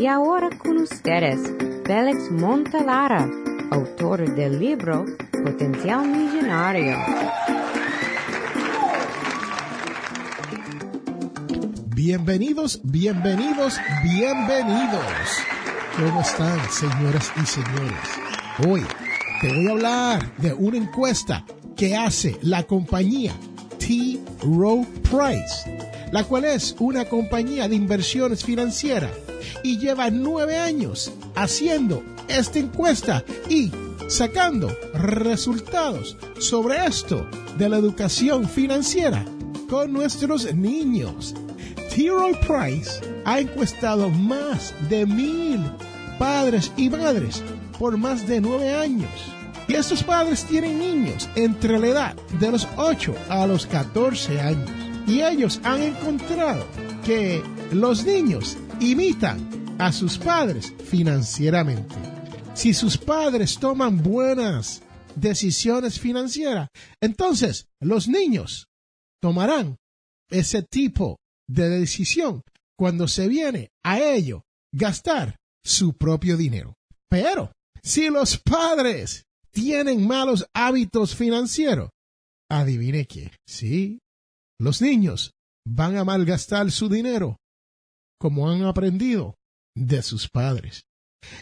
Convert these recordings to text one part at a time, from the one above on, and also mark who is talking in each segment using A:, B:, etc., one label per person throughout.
A: Y ahora con ustedes, Félix Montalara, autor del libro Potencial Millonario.
B: Bienvenidos, bienvenidos, bienvenidos. ¿Cómo están, señoras y señores? Hoy te voy a hablar de una encuesta que hace la compañía T. Rowe Price, la cual es una compañía de inversiones financieras y lleva nueve años haciendo esta encuesta y sacando resultados sobre esto de la educación financiera con nuestros niños. T. Rowe Price ha encuestado más de mil padres y madres por más de nueve años. Y estos padres tienen niños entre la edad de los 8 a los 14 años. Y ellos han encontrado que los niños imitan a sus padres financieramente. Si sus padres toman buenas decisiones financieras, entonces los niños tomarán ese tipo de decisión cuando se viene a ello gastar su propio dinero. Pero si los padres tienen malos hábitos financieros, adivine qué, sí, los niños van a malgastar su dinero como han aprendido de sus padres.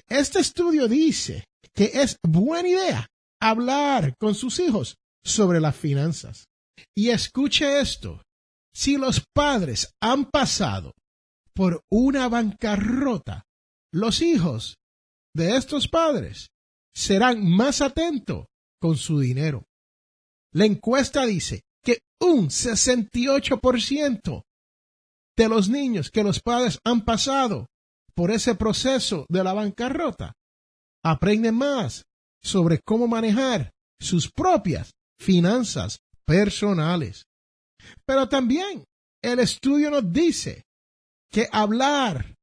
B: Este estudio dice que es buena idea hablar con sus hijos sobre las finanzas. Y escuche esto, si los padres han pasado por una bancarrota, los hijos de estos padres serán más atentos con su dinero. La encuesta dice que un 68% de los niños que los padres han pasado por ese proceso de la bancarrota aprenden más sobre cómo manejar sus propias finanzas personales. Pero también el estudio nos dice que hablar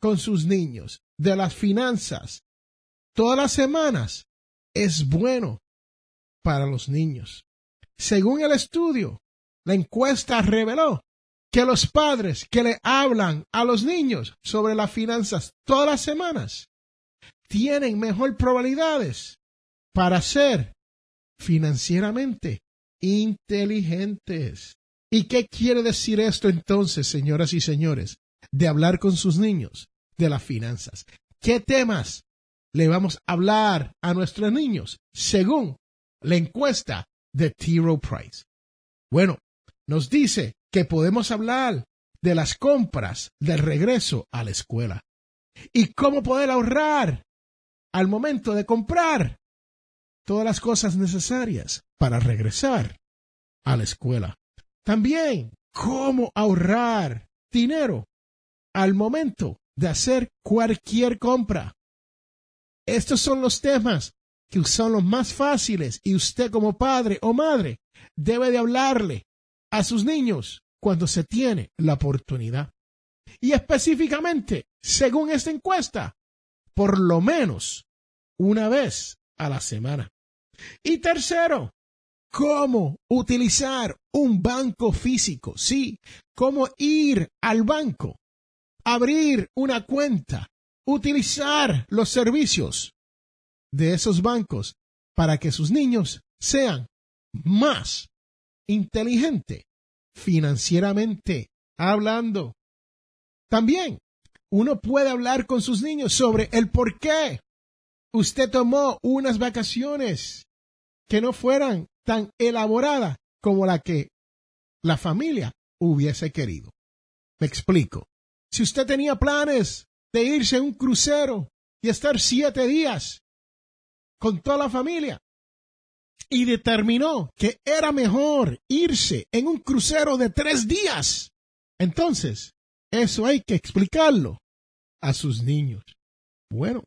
B: con sus niños de las finanzas todas las semanas es bueno para los niños. Según el estudio, la encuesta reveló que los padres que le hablan a los niños sobre las finanzas todas las semanas tienen mejor probabilidades para ser financieramente inteligentes. ¿Y qué quiere decir esto entonces, señoras y señores, de hablar con sus niños de las finanzas? ¿Qué temas le vamos a hablar a nuestros niños según la encuesta de T. Price? Bueno, nos dice que podemos hablar de las compras del regreso a la escuela y cómo poder ahorrar al momento de comprar todas las cosas necesarias para regresar a la escuela. También cómo ahorrar dinero al momento de hacer cualquier compra. Estos son los temas que son los más fáciles y usted como padre o madre debe de hablarle a sus niños cuando se tiene la oportunidad. Y específicamente, según esta encuesta, por lo menos una vez a la semana. Y tercero, cómo utilizar un banco físico. Sí, cómo ir al banco, abrir una cuenta, utilizar los servicios de esos bancos para que sus niños sean más inteligente financieramente hablando. También uno puede hablar con sus niños sobre el por qué usted tomó unas vacaciones que no fueran tan elaboradas como la que la familia hubiese querido. Me explico. Si usted tenía planes de irse a un crucero y estar siete días con toda la familia, y determinó que era mejor irse en un crucero de tres días. Entonces, eso hay que explicarlo a sus niños. Bueno,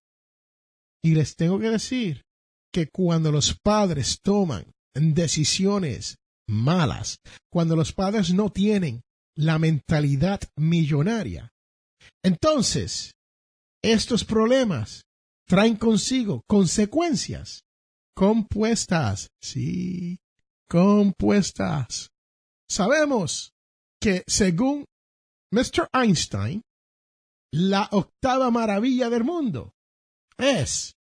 B: y les tengo que decir que cuando los padres toman decisiones malas, cuando los padres no tienen la mentalidad millonaria, entonces estos problemas traen consigo consecuencias compuestas. Sí, compuestas. Sabemos que según Mr. Einstein, la octava maravilla del mundo es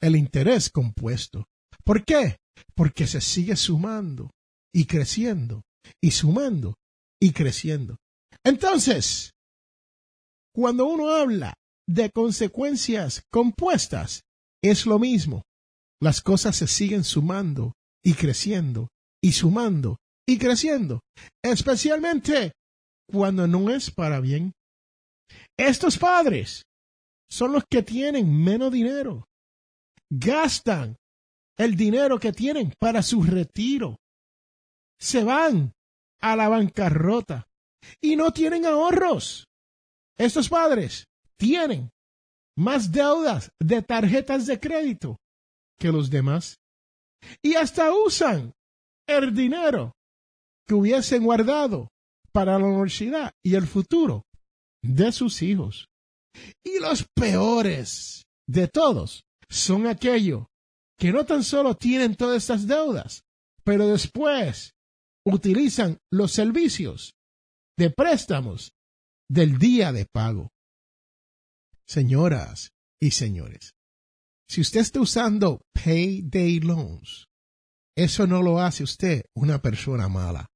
B: el interés compuesto. ¿Por qué? Porque se sigue sumando y creciendo y sumando y creciendo. Entonces, cuando uno habla de consecuencias compuestas, es lo mismo. Las cosas se siguen sumando y creciendo y sumando y creciendo, especialmente cuando no es para bien. Estos padres son los que tienen menos dinero. Gastan el dinero que tienen para su retiro. Se van a la bancarrota y no tienen ahorros. Estos padres tienen más deudas de tarjetas de crédito que los demás y hasta usan el dinero que hubiesen guardado para la universidad y el futuro de sus hijos. Y los peores de todos son aquellos que no tan solo tienen todas estas deudas, pero después utilizan los servicios de préstamos del día de pago. Señoras y señores, si usted está usando payday loans, eso no lo hace usted una persona mala.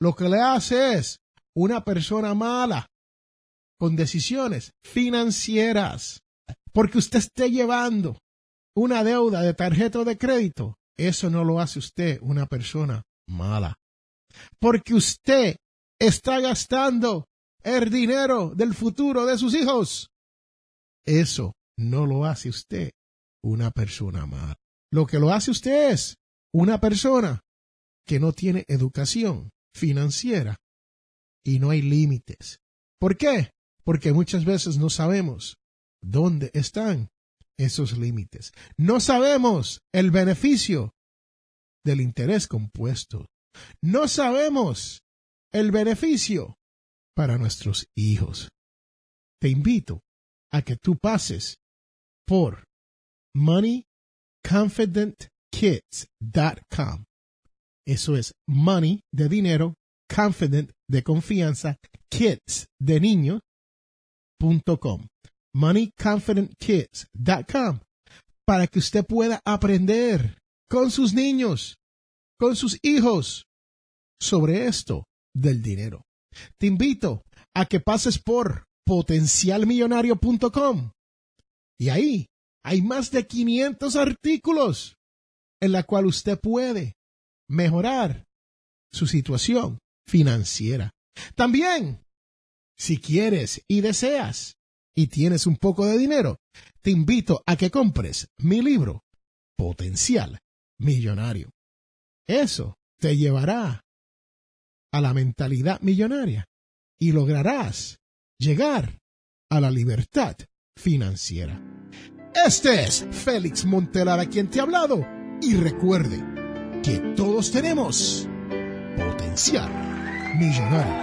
B: Lo que le hace es una persona mala con decisiones financieras. Porque usted esté llevando una deuda de tarjeta de crédito, eso no lo hace usted una persona mala. Porque usted está gastando el dinero del futuro de sus hijos. Eso no lo hace usted una persona mala. Lo que lo hace usted es una persona que no tiene educación financiera y no hay límites. ¿Por qué? Porque muchas veces no sabemos dónde están esos límites. No sabemos el beneficio del interés compuesto. No sabemos el beneficio para nuestros hijos. Te invito a que tú pases por moneyconfidentkids.com. Eso es money de dinero, confident de confianza, kids de niño.com. moneyconfidentkids.com para que usted pueda aprender con sus niños, con sus hijos sobre esto del dinero. Te invito a que pases por potencialmillonario.com y ahí hay más de 500 artículos en la cual usted puede mejorar su situación financiera. También, si quieres y deseas y tienes un poco de dinero, te invito a que compres mi libro Potencial Millonario. Eso te llevará a la mentalidad millonaria y lograrás llegar a la libertad financiera. Este es Félix Montelara quien te ha hablado y recuerde que todos tenemos potencial millonario.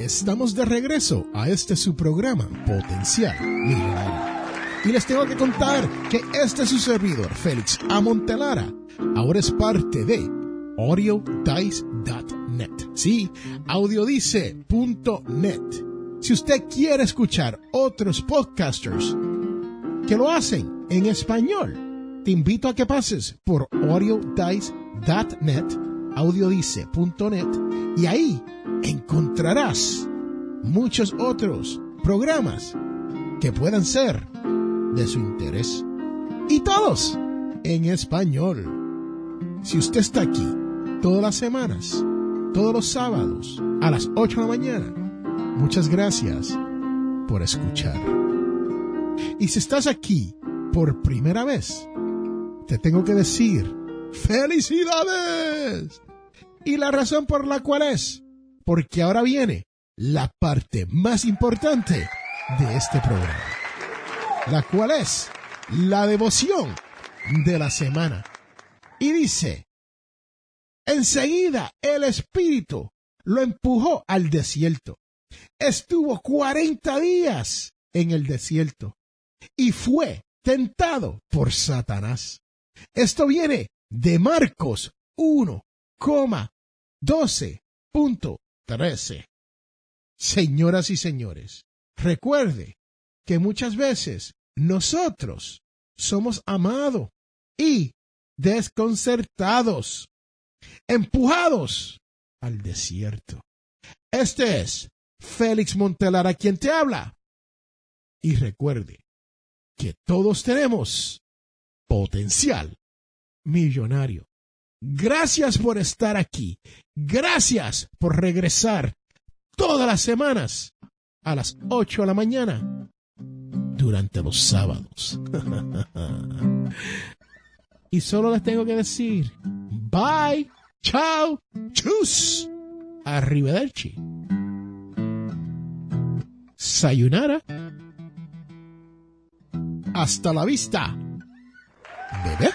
B: Estamos de regreso a este su programa Potencial Millonario. Y les tengo que contar que este es su servidor, Félix Amontelara, ahora es parte de audiodice.net. Sí, audiodice.net. Si usted quiere escuchar otros podcasters que lo hacen en español, te invito a que pases por audiodice.net, audiodice.net, y ahí encontrarás muchos otros programas que puedan ser de su interés. Y todos en español. Si usted está aquí todas las semanas, todos los sábados a las 8 de la mañana. Muchas gracias por escuchar. Y si estás aquí por primera vez, te tengo que decir, felicidades. Y la razón por la cual es, porque ahora viene la parte más importante de este programa, la cual es la devoción de la semana. Y dice, enseguida el Espíritu lo empujó al desierto. Estuvo cuarenta días en el desierto y fue tentado por Satanás. Esto viene de Marcos 1,12.13. Señoras y señores, recuerde que muchas veces nosotros somos amados y desconcertados, empujados al desierto. Este es Félix Montelar a quien te habla. Y recuerde que todos tenemos potencial millonario. Gracias por estar aquí. Gracias por regresar todas las semanas a las 8 de la mañana durante los sábados. y solo les tengo que decir, bye, chao, chus, arrivederci. Sayonara. Hasta la vista, bebé.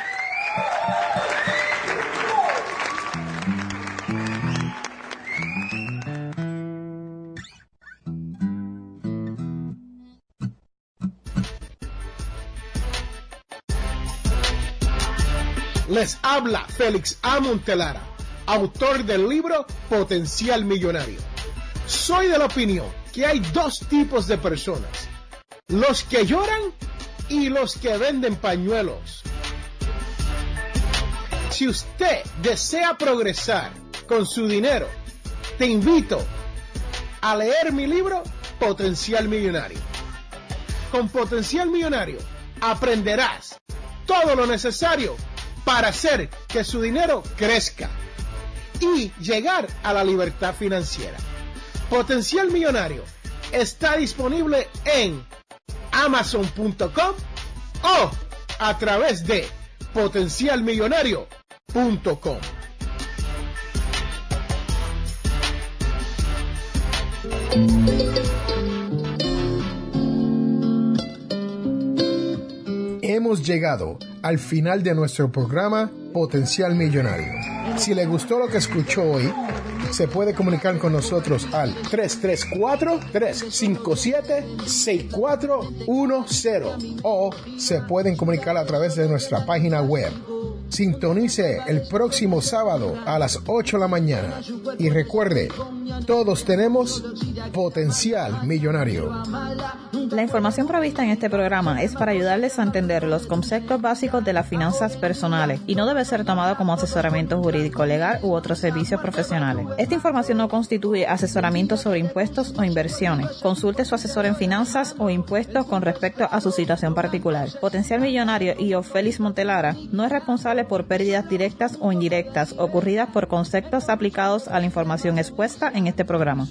B: Les habla Félix A. Montelara, autor del libro Potencial Millonario. Soy de la opinión que hay dos tipos de personas, los que lloran y los que venden pañuelos. Si usted desea progresar con su dinero, te invito a leer mi libro Potencial Millonario. Con Potencial Millonario aprenderás todo lo necesario para hacer que su dinero crezca y llegar a la libertad financiera. Potencial Millonario está disponible en amazon.com o a través de potencialmillonario.com. Hemos llegado al final de nuestro programa Potencial Millonario. Si le gustó lo que escuchó hoy, se puede comunicar con nosotros al 334-357-6410 o se pueden comunicar a través de nuestra página web. Sintonice el próximo sábado a las 8 de la mañana y recuerde, todos tenemos potencial millonario.
C: La información prevista en este programa es para ayudarles a entender los conceptos básicos de las finanzas personales y no debe ser tomada como asesoramiento jurídico legal u otros servicios profesionales. Esta información no constituye asesoramiento sobre impuestos o inversiones. Consulte su asesor en finanzas o impuestos con respecto a su situación particular. Potencial Millonario y Félix Montelara no es responsable por pérdidas directas o indirectas ocurridas por conceptos aplicados a la información expuesta en este programa.